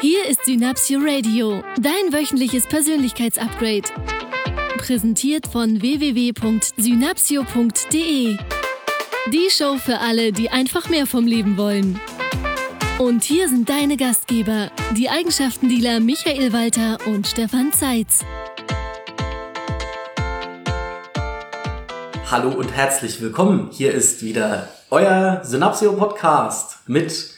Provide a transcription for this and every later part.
Hier ist Synapsio Radio, dein wöchentliches Persönlichkeitsupgrade. Präsentiert von www.synapsio.de. Die Show für alle, die einfach mehr vom Leben wollen. Und hier sind deine Gastgeber, die Eigenschaftendealer Michael Walter und Stefan Zeitz. Hallo und herzlich willkommen. Hier ist wieder euer Synapsio Podcast mit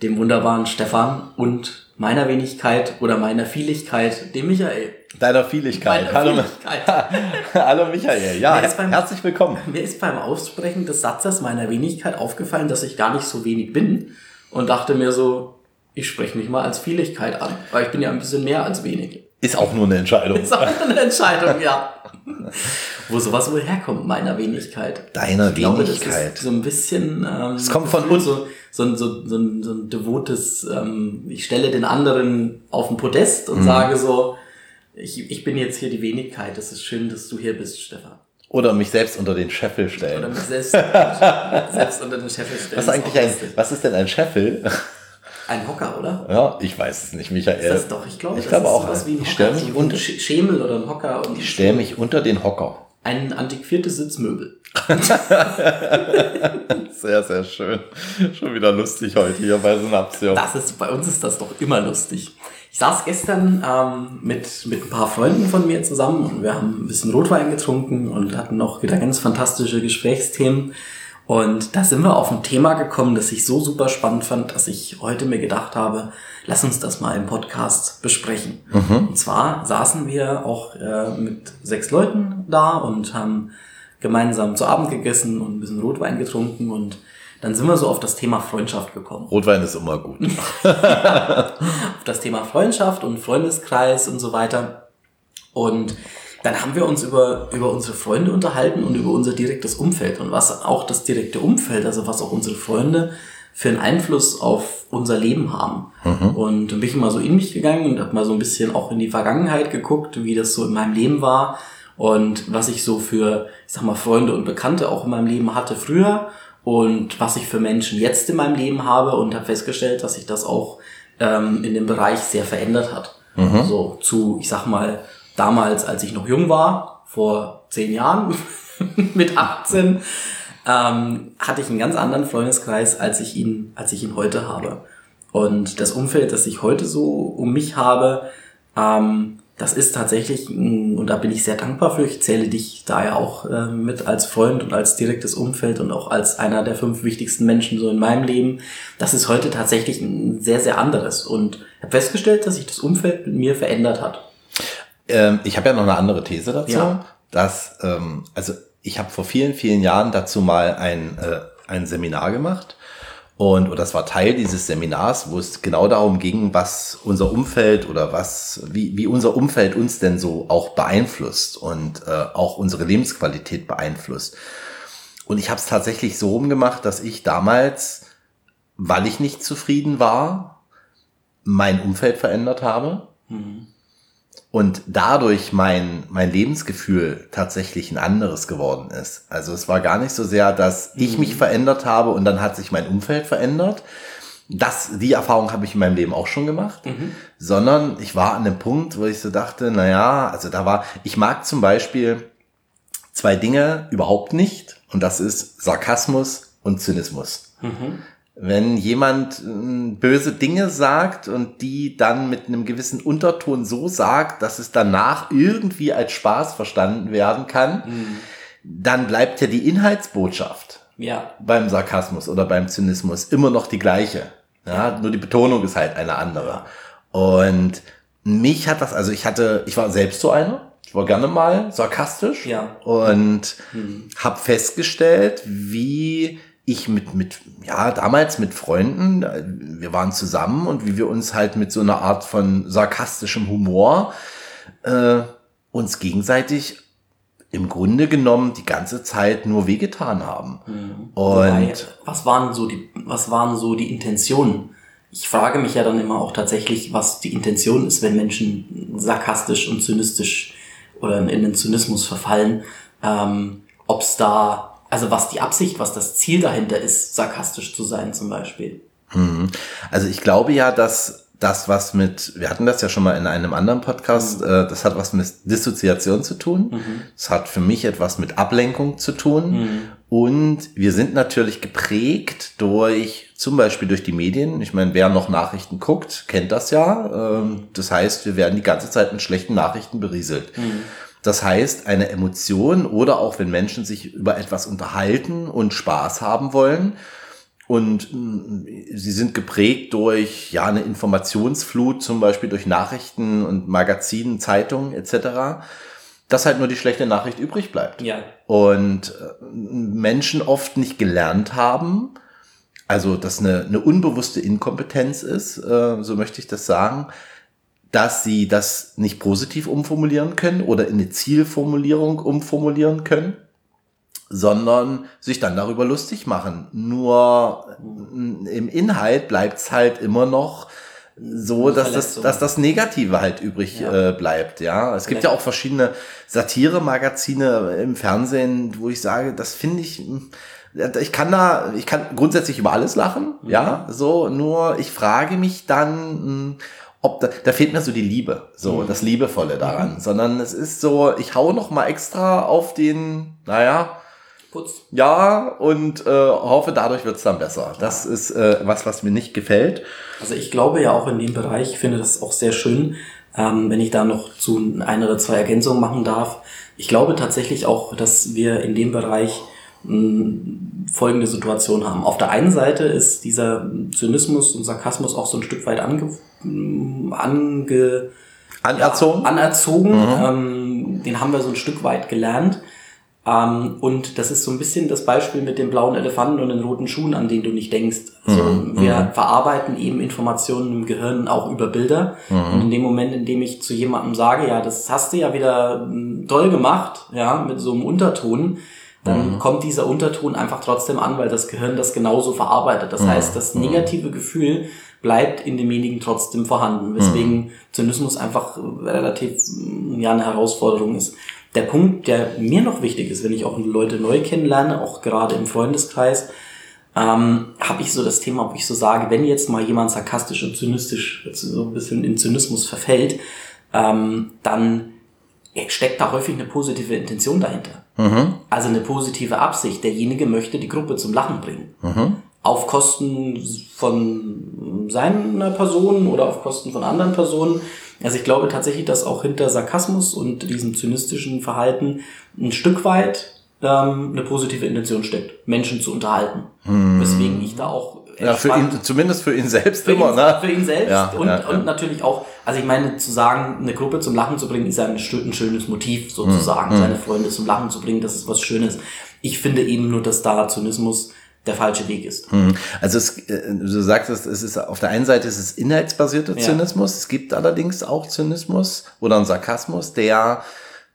dem wunderbaren Stefan und meiner Wenigkeit oder meiner Vieligkeit, dem Michael. Deiner Vieligkeit. Hallo, Vieligkeit. Hallo Michael. Ja, beim- herzlich willkommen. Mir ist beim Aussprechen des Satzes meiner Wenigkeit aufgefallen, dass ich gar nicht so wenig bin und dachte mir so, ich spreche mich mal als Vieligkeit an, weil ich bin ja ein bisschen mehr als wenig. Ist auch nur eine Entscheidung. Ist auch eine Entscheidung, ja. Wo sowas wohl herkommt, meiner Wenigkeit. Deiner Ich glaube, das Wenigkeit. ist so ein bisschen. Ähm, Es kommt von uns. So, so, ein- so, so, ein, so ein devotes, ähm, ich stelle den anderen auf den Podest Mhm. und sage so, ich, ich bin jetzt hier die Wenigkeit. Es ist schön, dass du hier bist, Stefan. Oder mich selbst unter den Scheffel Oder stellen. mich selbst, selbst unter den Chef stellen. Was ist eigentlich ein, was ist denn ein Scheffel? Ein Hocker, oder? Ja, ich weiß es nicht, Michael. Ist das doch, ich glaube, ich das glaube ist auch. sowas wie ein Ich stelle Hocker, mich so unter, Sch- Schemel oder ein Hocker und ich stelle mich unter den Hocker. ein antiquiertes Sitzmöbel. Sehr, sehr schön. Schon wieder lustig heute hier bei Synapsio. Das ist, bei uns ist das doch immer lustig. Ich saß gestern ähm, mit, mit ein paar Freunden von mir zusammen und wir haben ein bisschen Rotwein getrunken und hatten noch wieder ganz fantastische Gesprächsthemen. Und da sind wir auf ein Thema gekommen, das ich so super spannend fand, dass ich heute mir gedacht habe, lass uns das mal im Podcast besprechen. Und zwar saßen wir auch äh, mit sechs Leuten da und haben gemeinsam zu Abend gegessen und ein bisschen Rotwein getrunken und dann sind wir so auf das Thema Freundschaft gekommen Rotwein ist immer gut. auf das Thema Freundschaft und Freundeskreis und so weiter. Und dann haben wir uns über, über unsere Freunde unterhalten und über unser direktes Umfeld und was auch das direkte Umfeld, also was auch unsere Freunde für einen Einfluss auf unser Leben haben. Und dann bin ich mal so in mich gegangen und habe mal so ein bisschen auch in die Vergangenheit geguckt, wie das so in meinem Leben war und was ich so für, ich sag mal, Freunde und Bekannte auch in meinem Leben hatte früher und was ich für Menschen jetzt in meinem Leben habe und habe festgestellt, dass sich das auch ähm, in dem Bereich sehr verändert hat. So zu, ich sag mal, damals, als ich noch jung war, vor zehn Jahren, mit 18, ähm, hatte ich einen ganz anderen Freundeskreis, als ich ihn, als ich ihn heute habe. Und das Umfeld, das ich heute so um mich habe, ähm, das ist tatsächlich, und da bin ich sehr dankbar für, ich zähle dich da ja auch äh, mit als Freund und als direktes Umfeld und auch als einer der fünf wichtigsten Menschen so in meinem Leben. Das ist heute tatsächlich ein sehr, sehr anderes. Und ich habe festgestellt, dass sich das Umfeld mit mir verändert hat. Ähm, ich habe ja noch eine andere These dazu, Ja. dass ähm, also ich habe vor vielen vielen Jahren dazu mal ein äh, ein Seminar gemacht und oder das war Teil dieses Seminars, wo es genau darum ging, was unser Umfeld oder was wie wie unser Umfeld uns denn so auch beeinflusst und äh, auch unsere Lebensqualität beeinflusst. Und ich habe es tatsächlich so rumgemacht, dass ich damals, weil ich nicht zufrieden war, mein Umfeld verändert habe und dadurch mein, mein Lebensgefühl tatsächlich ein anderes geworden ist. Also es war gar nicht so sehr, dass ich mich verändert habe und dann hat sich mein Umfeld verändert. Das, die Erfahrung habe ich in meinem Leben auch schon gemacht, sondern ich war an dem Punkt, wo ich so dachte, na ja, also da war, ich mag zum Beispiel zwei Dinge überhaupt nicht. Und das ist Sarkasmus und Zynismus wenn jemand äh, böse Dinge sagt und die dann mit einem gewissen Unterton so sagt, dass es danach irgendwie als Spaß verstanden werden kann, dann bleibt ja die Inhaltsbotschaft Ja. beim Sarkasmus oder beim Zynismus immer noch die gleiche. Ja, nur die Betonung ist halt eine andere. Und mich hat das, also ich hatte, ich war selbst so einer. Ich war gerne mal sarkastisch Ja. und habe festgestellt, wie ich mit, mit, ja, damals mit Freunden, äh, wir waren zusammen und wie wir uns halt mit so einer Art von sarkastischem Humor äh, uns gegenseitig im Grunde genommen die ganze Zeit nur wehgetan haben. Wobei, Und was waren so die, was waren so die Intentionen? Ich frage mich ja dann immer auch tatsächlich, was die Intention ist, wenn Menschen sarkastisch und zynistisch oder in den Zynismus verfallen. Ähm, Ob es da, also was die Absicht, was das Ziel dahinter ist, sarkastisch zu sein zum Beispiel. Also ich glaube ja, dass das was mit, wir hatten das ja schon mal in einem anderen Podcast, mhm. äh, das hat was mit Dissoziation zu tun. Mhm. Das hat für mich etwas mit Ablenkung zu tun. Mhm. Und wir sind natürlich geprägt durch, zum Beispiel durch die Medien. Ich meine, wer noch Nachrichten guckt, kennt das ja. Ähm, das heißt, wir werden die ganze Zeit mit schlechten Nachrichten berieselt. Das heißt, eine Emotion oder auch wenn Menschen sich über etwas unterhalten und Spaß haben wollen, und mm, sie sind geprägt durch ja eine Informationsflut, zum Beispiel durch Nachrichten und Magazinen, Zeitungen etc., dass halt nur die schlechte Nachricht übrig bleibt. Ja. Und äh, Menschen oft nicht gelernt haben, also dass eine, eine unbewusste Inkompetenz ist, äh, so möchte ich das sagen, dass sie das nicht positiv umformulieren können oder in eine Zielformulierung umformulieren können sondern sich dann darüber lustig machen. Nur im Inhalt bleibt's halt immer noch so, dass das, dass das Negative halt übrig ja. äh, bleibt. Ja, es gibt ja auch verschiedene Satire-Magazine im Fernsehen, wo ich sage, das finde ich, ich kann da, ich kann grundsätzlich über alles lachen, mhm. ja, so, nur ich frage mich dann, ob da, da fehlt mir so die Liebe, so mhm. das Liebevolle daran, mhm. sondern es ist so, ich hau noch mal extra auf den, naja, Putz. Ja, und äh, hoffe, dadurch wird es dann besser. Das ist äh, was, was mir nicht gefällt. Also ich glaube ja auch in dem Bereich, ich finde das auch sehr schön, ähm, wenn ich da noch zu ein oder zwei Ergänzungen machen darf. Ich glaube tatsächlich auch, dass wir in dem Bereich mh, hm, folgende Situation haben. Auf der einen Seite ist dieser Zynismus und Sarkasmus auch so ein Stück weit ange, hm, ange anerzogen. Ja, anerzogen. Mhm. Ähm, den haben wir so ein Stück weit gelernt. Ähm, und das ist so ein bisschen das Beispiel mit dem blauen Elefanten und den roten Schuhen, an den du nicht denkst. Also mhm. wir mhm. verarbeiten eben Informationen im Gehirn auch über Bilder. Mhm. Und in dem Moment, in dem ich zu jemandem sage, ja, das hast du ja wieder hm, toll gemacht, ja, mit so einem Unterton, dann mhm. kommt dieser Unterton einfach trotzdem an, weil das Gehirn das genauso verarbeitet. Das mhm. heißt, das mhm. negative Gefühl bleibt in demjenigen trotzdem vorhanden, weswegen Zynismus einfach relativ hm, ja eine Herausforderung ist der Punkt, der mir noch wichtig ist, wenn ich auch Leute neu kennenlerne, auch gerade im Freundeskreis, ähm, habe ich so das Thema, wo ich so sage, wenn jetzt mal jemand sarkastisch und zynistisch so ein bisschen in Zynismus verfällt, ähm, dann steckt da häufig eine positive Intention dahinter. Mhm. Also eine positive Absicht. Derjenige möchte die Gruppe zum Lachen bringen. Mhm. Auf Kosten von seiner Person oder auf Kosten von anderen Personen. Also ich glaube tatsächlich, dass auch hinter Sarkasmus und diesem zynistischen Verhalten ein Stück weit ähm, eine positive Intention steckt, Menschen zu unterhalten. Hm. Weswegen ich da auch ja, für ihn, zumindest für ihn selbst für immer, ihn, ne? Für ihn selbst ja, und, ja, und natürlich auch, also ich meine, zu sagen, eine Gruppe zum Lachen zu bringen, ist ja ein, ein schönes Motiv sozusagen, hm. seine Freunde zum Lachen zu bringen, das ist was Schönes. Ich finde eben nur, dass da Zynismus der falsche Weg ist. Hm. Also es, äh, du sagst, es ist auf der einen Seite ist es inhaltsbasierter Zynismus, ja. es gibt allerdings auch Zynismus oder einen Sarkasmus, der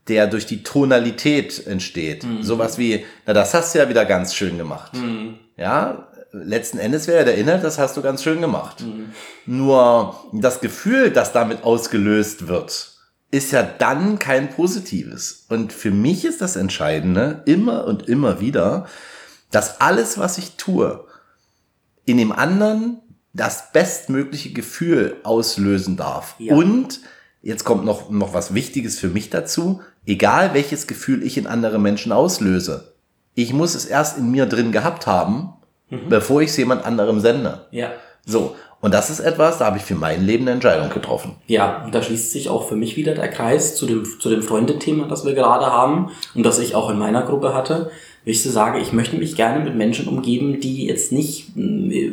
der durch die Tonalität entsteht. Mhm. Sowas wie, na, das hast du ja wieder ganz schön gemacht. Mhm. Ja, letzten Endes wäre ja der Inhalt, das hast du ganz schön gemacht. Mhm. Nur das Gefühl, das damit ausgelöst wird, ist ja dann kein positives. Und für mich ist das Entscheidende, immer und immer wieder, dass alles, was ich tue, in dem anderen das bestmögliche Gefühl auslösen darf. Ja. Und jetzt kommt noch, noch was Wichtiges für mich dazu. Egal welches Gefühl ich in andere Menschen auslöse, ich muss es erst in mir drin gehabt haben, mhm. bevor ich es jemand anderem sende. Ja. So. Und das ist etwas, da habe ich für mein Leben eine Entscheidung getroffen. Ja, und da schließt sich auch für mich wieder der Kreis zu dem, zu dem Freundethema, das wir gerade haben und das ich auch in meiner Gruppe hatte ich so sage, ich möchte mich gerne mit Menschen umgeben, die jetzt nicht äh,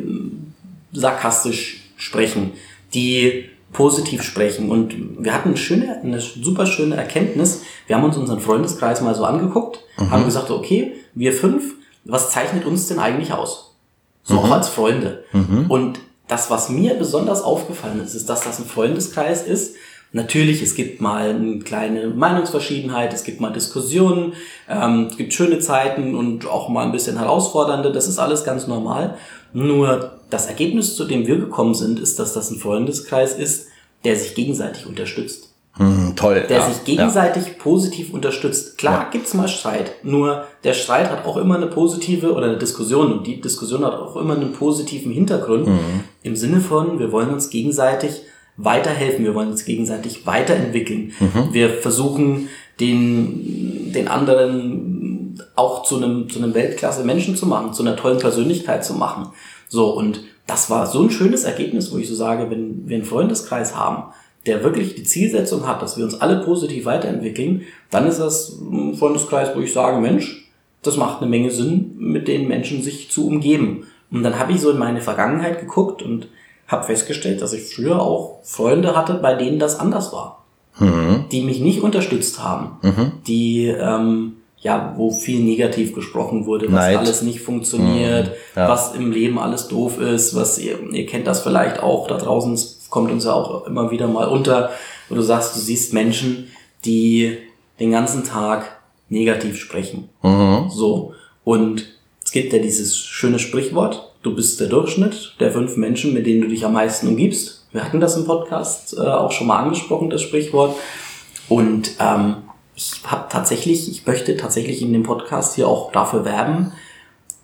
sarkastisch sprechen, die positiv sprechen. Und wir hatten eine schöne, eine super schöne Erkenntnis. Wir haben uns unseren Freundeskreis mal so angeguckt, mhm. haben gesagt, okay, wir fünf, was zeichnet uns denn eigentlich aus? So mhm. auch als Freunde. Mhm. Und das, was mir besonders aufgefallen ist, ist, dass das ein Freundeskreis ist, Natürlich, es gibt mal eine kleine Meinungsverschiedenheit, es gibt mal Diskussionen, ähm, es gibt schöne Zeiten und auch mal ein bisschen herausfordernde, das ist alles ganz normal. Nur das Ergebnis, zu dem wir gekommen sind, ist, dass das ein Freundeskreis ist, der sich gegenseitig unterstützt. Hm, toll. der ja, sich gegenseitig positiv unterstützt. Klar Ja. gibt's mal Streit, nur der Streit hat auch immer eine positive oder eine Diskussion und die Diskussion hat auch immer einen positiven Hintergrund Mhm. im Sinne von, wir wollen uns gegenseitig weiterhelfen, wir wollen uns gegenseitig weiterentwickeln. Mhm. Wir versuchen den, den anderen auch zu einem, zu einem Weltklasse Menschen zu machen, zu einer tollen Persönlichkeit zu machen. So, und das war so ein schönes Ergebnis, wo ich so sage, wenn wir einen Freundeskreis haben, der wirklich die Zielsetzung hat, dass wir uns alle positiv weiterentwickeln, dann ist das ein Freundeskreis, wo ich sage, Mensch, das macht eine Menge Sinn, mit den Menschen sich zu umgeben. Und dann habe ich so in meine Vergangenheit geguckt und habe festgestellt, dass ich früher auch Freunde hatte, bei denen das anders war. Die mich nicht unterstützt haben. Die, ähm, ja, wo viel negativ gesprochen wurde, was Neid. alles nicht funktioniert, Ja. was im Leben alles doof ist, was ihr, ihr kennt das vielleicht auch da draußen, es kommt uns ja auch immer wieder mal unter, wo du sagst, du siehst Menschen, die den ganzen Tag negativ sprechen. So. Und es gibt ja dieses schöne Sprichwort, du bist der Durchschnitt der fünf Menschen, mit denen du dich am meisten umgibst. Wir hatten das im Podcast äh, auch schon mal angesprochen, das Sprichwort. Und ähm, ich habe tatsächlich, ich möchte tatsächlich in dem Podcast hier auch dafür werben,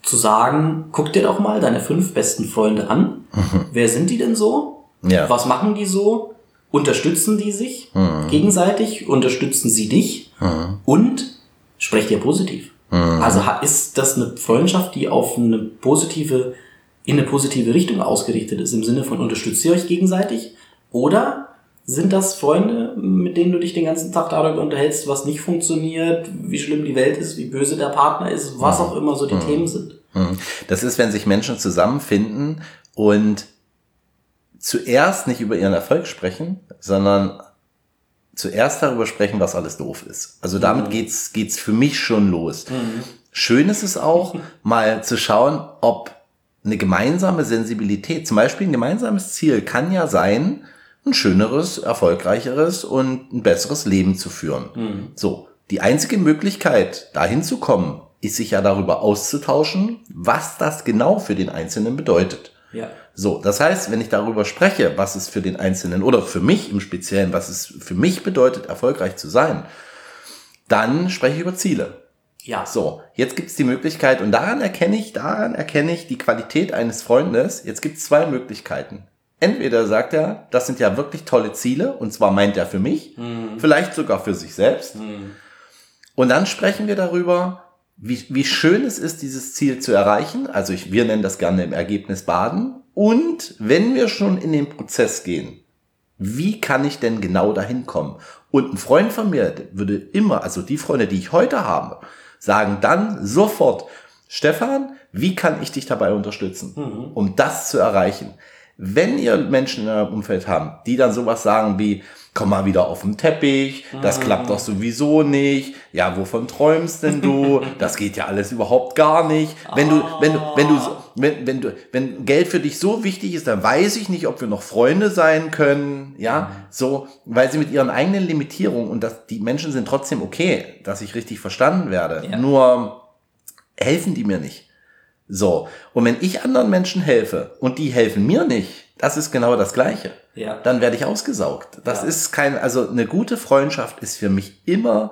zu sagen, guck dir doch mal deine fünf besten Freunde an. Wer sind die denn so? Ja. Was machen die so? Unterstützen die sich gegenseitig? Unterstützen sie dich? Und sprecht ihr positiv? Also ha- ist das eine Freundschaft, die auf eine positive, in eine positive Richtung ausgerichtet ist, im Sinne von unterstützt ihr euch gegenseitig? Oder sind das Freunde, mit denen du dich den ganzen Tag darüber unterhältst, was nicht funktioniert, wie schlimm die Welt ist, wie böse der Partner ist, was auch immer so die Themen sind? Mhm. Das ist, wenn sich Menschen zusammenfinden und zuerst nicht über ihren Erfolg sprechen, sondern zuerst darüber sprechen, was alles doof ist. Also damit geht's geht's für mich schon los. Schön ist es auch, mal zu schauen, ob eine gemeinsame Sensibilität, zum Beispiel ein gemeinsames Ziel kann ja sein, ein schöneres, erfolgreicheres und ein besseres Leben zu führen. So. Die einzige Möglichkeit, dahin zu kommen, ist sich ja darüber auszutauschen, was das genau für den Einzelnen bedeutet. Ja. So, das heißt, wenn ich darüber spreche, was es für den Einzelnen oder für mich im Speziellen, was es für mich bedeutet, erfolgreich zu sein, dann spreche ich über Ziele. Ja. So, jetzt gibt es die Möglichkeit, und daran erkenne ich, daran erkenne ich die Qualität eines Freundes. Jetzt gibt es zwei Möglichkeiten. Entweder sagt er, das sind ja wirklich tolle Ziele, und zwar meint er für mich, vielleicht sogar für sich selbst. Und dann sprechen wir darüber, wie, wie schön es ist, dieses Ziel zu erreichen. Also ich, wir nennen das gerne im Ergebnis Baden. Und wenn wir schon in den Prozess gehen, wie kann ich denn genau dahin kommen? Und ein Freund von mir würde immer, also die Freunde, die ich heute habe, sagen dann sofort, Stefan, wie kann ich dich dabei unterstützen, um das zu erreichen? Wenn ihr Menschen in eurem Umfeld haben, die dann sowas sagen wie, komm mal wieder auf den Teppich, das klappt doch sowieso nicht, ja, wovon träumst denn du? Das geht ja alles überhaupt gar nicht. Wenn du, wenn du, wenn du, wenn, wenn du, wenn Geld für dich so wichtig ist, dann weiß ich nicht, ob wir noch Freunde sein können, ja, so, weil sie mit ihren eigenen Limitierungen und das, die Menschen sind trotzdem okay, dass ich richtig verstanden werde. Ja. Nur helfen die mir nicht. So. Und wenn ich anderen Menschen helfe und die helfen mir nicht, das ist genau das Gleiche. Ja. Dann werde ich ausgesaugt. Das Ja. ist kein, also eine gute Freundschaft ist für mich immer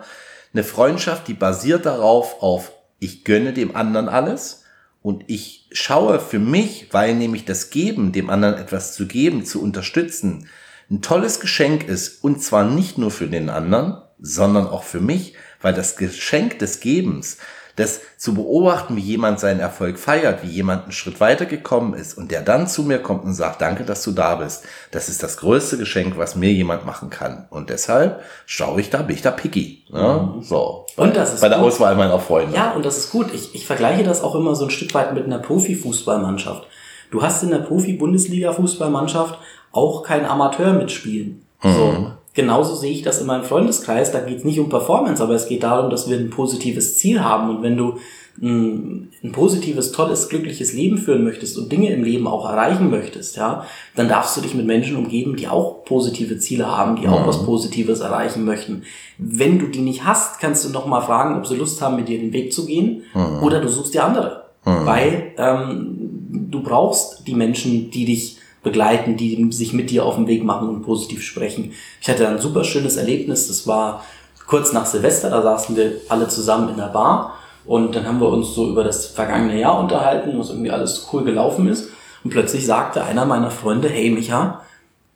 eine Freundschaft, die basiert darauf, auf ich gönne dem anderen alles und ich schaue für mich, weil nämlich das Geben, dem anderen etwas zu geben, zu unterstützen, ein tolles Geschenk ist und zwar nicht nur für den anderen, sondern auch für mich, weil das Geschenk des Gebens, das zu beobachten, wie jemand seinen Erfolg feiert, wie jemand einen Schritt weiter gekommen ist und der dann zu mir kommt und sagt, danke, dass du da bist. Das ist das größte Geschenk, was mir jemand machen kann. Und deshalb schaue ich da, bin ich da picky. Ne? So. Und das ist bei der gut. Auswahl meiner Freunde. Ja, und das ist gut. Ich, ich vergleiche das auch immer so ein Stück weit mit einer Profifußballmannschaft. Du hast in der Profi-Bundesliga-Fußballmannschaft auch kein Amateur mitspielen. So. Genauso sehe ich das in meinem Freundeskreis. Da geht es nicht um Performance, aber es geht darum, dass wir ein positives Ziel haben. Und wenn du ein, ein positives, tolles, glückliches Leben führen möchtest und Dinge im Leben auch erreichen möchtest, ja, dann darfst du dich mit Menschen umgeben, die auch positive Ziele haben, die auch was Positives erreichen möchten. Wenn du die nicht hast, kannst du noch mal fragen, ob sie Lust haben, mit dir den Weg zu gehen, oder du suchst dir andere, weil ähm, du brauchst die Menschen, die dich begleiten, die sich mit dir auf den Weg machen und positiv sprechen. Ich hatte ein super schönes Erlebnis, das war kurz nach Silvester, da saßen wir alle zusammen in der Bar und dann haben wir uns so über das vergangene Jahr unterhalten, was irgendwie alles cool gelaufen ist. Und plötzlich sagte einer meiner Freunde, hey Micha,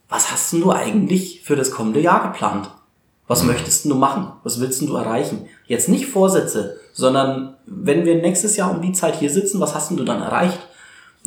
was hast denn du eigentlich für das kommende Jahr geplant? Was möchtest du machen? Was willst du erreichen? Jetzt nicht Vorsätze, sondern wenn wir nächstes Jahr um die Zeit hier sitzen, was hast du dann erreicht?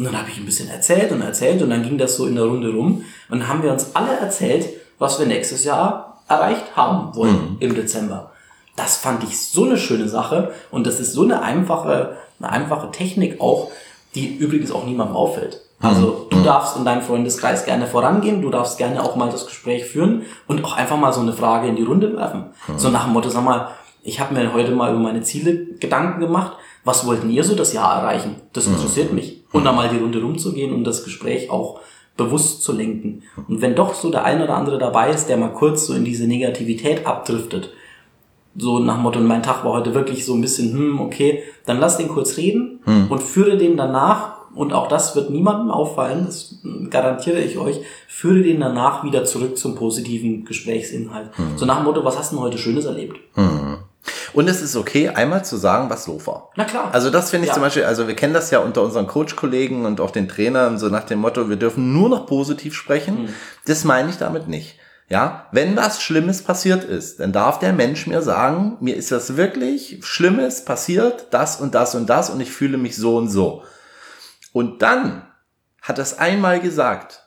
Und dann habe ich ein bisschen erzählt und erzählt und dann ging das so in der Runde rum und dann haben wir uns alle erzählt, was wir nächstes Jahr erreicht haben wollen mhm. im Dezember. Das fand ich so eine schöne Sache und das ist so eine einfache, eine einfache Technik auch, die übrigens auch niemandem auffällt. Also du darfst in deinem Freundeskreis gerne vorangehen, du darfst gerne auch mal das Gespräch führen und auch einfach mal so eine Frage in die Runde werfen. So nach dem Motto, sag mal, ich habe mir heute mal über meine Ziele Gedanken gemacht. Was wollten ihr so das Jahr erreichen? Das interessiert mich. Und dann mal die Runde rumzugehen und das Gespräch auch bewusst zu lenken. Und wenn doch so der ein oder andere dabei ist, der mal kurz so in diese Negativität abdriftet, so nach dem Motto, mein Tag war heute wirklich so ein bisschen, hm, okay, dann lass den kurz reden hm. und führe den danach und auch das wird niemandem auffallen, das garantiere ich euch, führe den danach wieder zurück zum positiven Gesprächsinhalt. Mhm. So nach dem Motto, was hast du denn heute Schönes erlebt? Mhm. Und es ist okay, einmal zu sagen, was doof war. Na klar. Also das finde ich ja. zum Beispiel, also wir kennen das ja unter unseren Coach-Kollegen und auch den Trainern, so nach dem Motto, wir dürfen nur noch positiv sprechen. Mhm. Das meine ich damit nicht. Ja, wenn was Schlimmes passiert ist, dann darf der Mensch mir sagen, mir ist das wirklich Schlimmes passiert, das und das und das und ich fühle mich so und so. Und dann hat es einmal gesagt.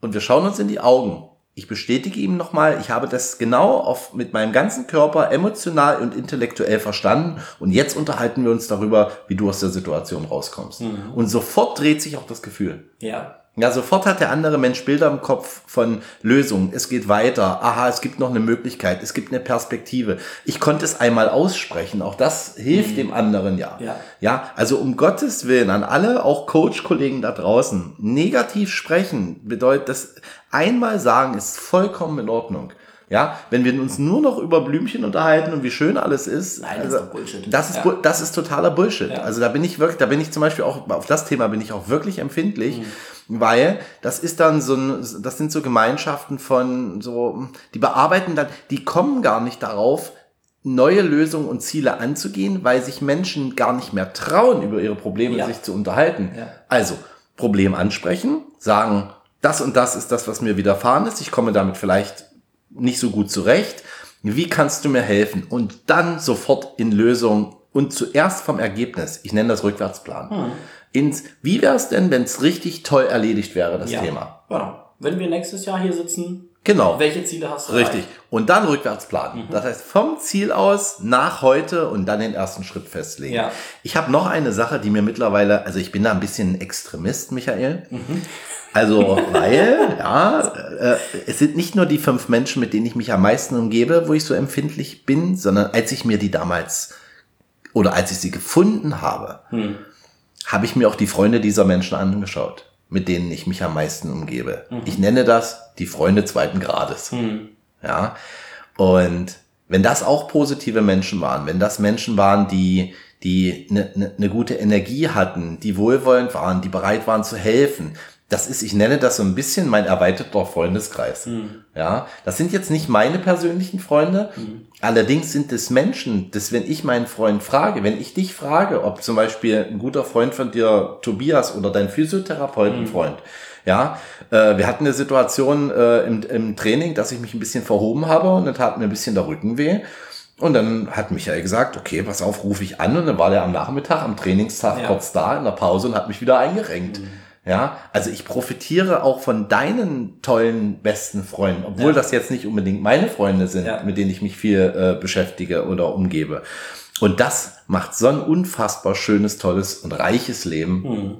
Und wir schauen uns in die Augen. Ich bestätige ihm nochmal, ich habe das genau auf, mit meinem ganzen Körper emotional und intellektuell verstanden. Und jetzt unterhalten wir uns darüber, wie du aus der Situation rauskommst. Mhm. Und sofort dreht sich auch das Gefühl. Ja. Ja, sofort hat der andere Mensch Bilder im Kopf von Lösungen. Es geht weiter. Aha, es gibt noch eine Möglichkeit. Es gibt eine Perspektive. Ich konnte es einmal aussprechen. Auch das hilft mhm. dem anderen ja. ja. Ja, also um Gottes Willen an alle, auch Coach-Kollegen da draußen, negativ sprechen bedeutet, das einmal sagen ist vollkommen in Ordnung. Ja, wenn wir uns nur noch über Blümchen unterhalten und wie schön alles ist, Nein, das, also, ist, Bullshit. das ist ja. das ist totaler Bullshit. Ja. Also da bin ich wirklich, da bin ich zum Beispiel auch auf das Thema bin ich auch wirklich empfindlich. Mhm weil das ist dann so ein, das sind so Gemeinschaften von so, die bearbeiten dann, die kommen gar nicht darauf, neue Lösungen und Ziele anzugehen, weil sich Menschen gar nicht mehr trauen, über ihre Probleme ja. sich zu unterhalten. Ja. Also, Problem ansprechen, sagen, das und das ist das, was mir widerfahren ist, ich komme damit vielleicht nicht so gut zurecht. Wie kannst du mir helfen? Und dann sofort in Lösung und zuerst vom Ergebnis. Ich nenne das Rückwärtsplan. Hm ins, wie wäre es denn, wenn es richtig toll erledigt wäre, das ja. Thema? Genau. Wenn wir nächstes Jahr hier sitzen, genau. welche Ziele hast du? Richtig. Rein? Und dann rückwärts planen. Mhm. Das heißt, vom Ziel aus nach heute und dann den ersten Schritt festlegen. Ja. Ich habe noch eine Sache, die mir mittlerweile, also ich bin da ein bisschen Extremist, Michael. Mhm. Also, weil, ja, äh, es sind nicht nur die fünf Menschen, mit denen ich mich am meisten umgebe, wo ich so empfindlich bin, sondern als ich mir die damals oder als ich sie gefunden habe, hm habe ich mir auch die Freunde dieser Menschen angeschaut, mit denen ich mich am meisten umgebe. Mhm. Ich nenne das die Freunde zweiten Grades. Mhm. Ja. Und wenn das auch positive Menschen waren, wenn das Menschen waren, die die eine ne, ne gute Energie hatten, die wohlwollend waren, die bereit waren zu helfen, das ist, ich nenne das so ein bisschen mein erweiterter Freundeskreis. Mhm. Ja, das sind jetzt nicht meine persönlichen Freunde. Mhm. Allerdings sind es Menschen, dass wenn ich meinen Freund frage, wenn ich dich frage, ob zum Beispiel ein guter Freund von dir, Tobias oder dein Physiotherapeutenfreund, mhm. ja, äh, wir hatten eine Situation äh, im, im Training, dass ich mich ein bisschen verhoben habe und dann tat mir ein bisschen der Rücken weh. Und dann hat Michael gesagt, okay, pass auf, rufe ich an. Und dann war der am Nachmittag, am Trainingstag ja. kurz da in der Pause und hat mich wieder eingerenkt. Mhm. Ja, also ich profitiere auch von deinen tollen besten Freunden, obwohl ja. das jetzt nicht unbedingt meine Freunde sind, ja. mit denen ich mich viel äh, beschäftige oder umgebe. Und das macht so ein unfassbar schönes, tolles und reiches Leben. Mhm.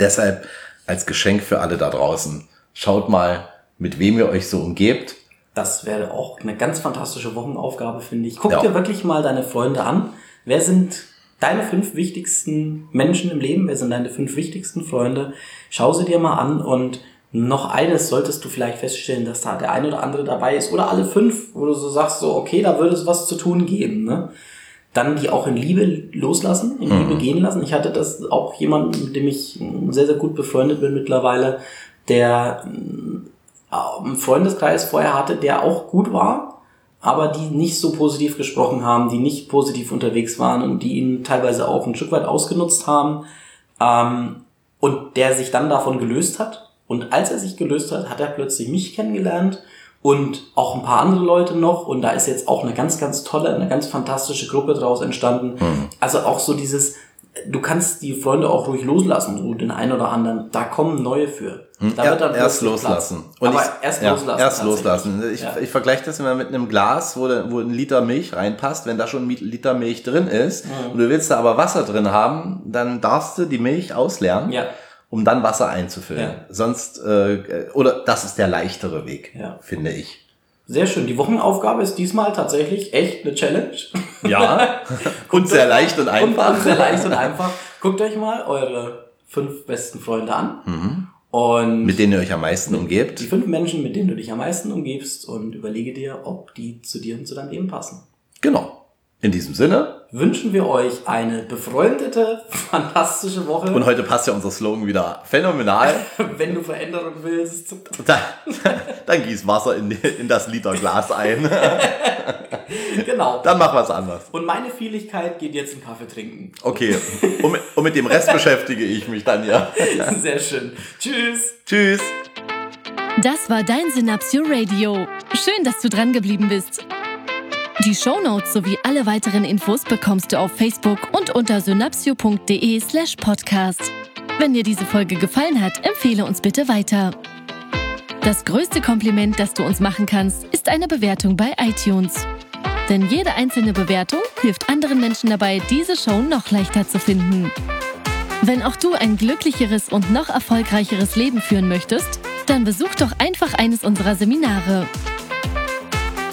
Deshalb als Geschenk für alle da draußen. Schaut mal, mit wem ihr euch so umgebt. Das wäre auch eine ganz fantastische Wochenaufgabe, finde ich. Guck ja. dir wirklich mal deine Freunde an. Wer sind deine fünf wichtigsten Menschen im Leben, wer sind deine fünf wichtigsten Freunde, schau sie dir mal an und noch eines solltest du vielleicht feststellen, dass da der eine oder andere dabei ist oder alle fünf, wo du so sagst, so, okay, da würde es was zu tun geben, ne? Dann die auch in Liebe loslassen, in Liebe mhm. gehen lassen. Ich hatte das auch jemanden, mit dem ich sehr, sehr gut befreundet bin mittlerweile, der äh, einen Freundeskreis vorher hatte, der auch gut war, aber die nicht so positiv gesprochen haben, die nicht positiv unterwegs waren und die ihn teilweise auch ein Stück weit ausgenutzt haben. Ähm, und der sich dann davon gelöst hat. Und als er sich gelöst hat, hat er plötzlich mich kennengelernt und auch ein paar andere Leute noch. Und da ist jetzt auch eine ganz, ganz tolle, eine ganz fantastische Gruppe draus entstanden. Mhm. Also auch so dieses, du kannst die Freunde auch ruhig loslassen, so den einen oder anderen. Da kommen neue für. Hm, da wird dann erst loslassen. Und Aber ich, erst ja, loslassen. Erst loslassen. Ich, ja. ich vergleiche das immer mit einem Glas, wo, wo ein Liter Milch reinpasst. Wenn da schon ein Liter Milch drin ist mhm. und du willst da aber Wasser drin haben, dann darfst du die Milch ausleeren. Ja um dann Wasser einzufüllen. Sonst, äh, oder das ist der leichtere Weg, finde ich. Sehr schön. Die Wochenaufgabe ist diesmal tatsächlich echt eine Challenge. Ja. und sehr leicht und einfach. Und sehr leicht und einfach. Guckt euch mal eure fünf besten Freunde an. Mhm. Und mit denen ihr euch am meisten umgebt. Die fünf Menschen, mit denen du dich am meisten umgibst und überlege dir, ob die zu dir und zu deinem Leben passen. Genau. In diesem Sinne wünschen wir euch eine befreundete, fantastische Woche. Und heute passt ja unser Slogan wieder phänomenal. Wenn du Veränderung willst, dann, dann gieß Wasser in, in das Literglas ein. genau. Dann mach was anderes. Und meine Vieligkeit geht jetzt einen Kaffee trinken. Okay. Und, und mit dem Rest beschäftige ich mich dann ja. Sehr schön. Tschüss. Tschüss. Das war dein Synapsio Radio. Schön, dass du dran geblieben bist. Die Shownotes sowie alle weiteren Infos bekommst du auf Facebook und unter synapsio.de slash podcast. Wenn dir diese Folge gefallen hat, empfehle uns bitte weiter. Das größte Kompliment, das du uns machen kannst, ist eine Bewertung bei iTunes. Denn jede einzelne Bewertung hilft anderen Menschen dabei, diese Show noch leichter zu finden. Wenn auch du ein glücklicheres und noch erfolgreicheres Leben führen möchtest, dann besuch doch einfach eines unserer Seminare.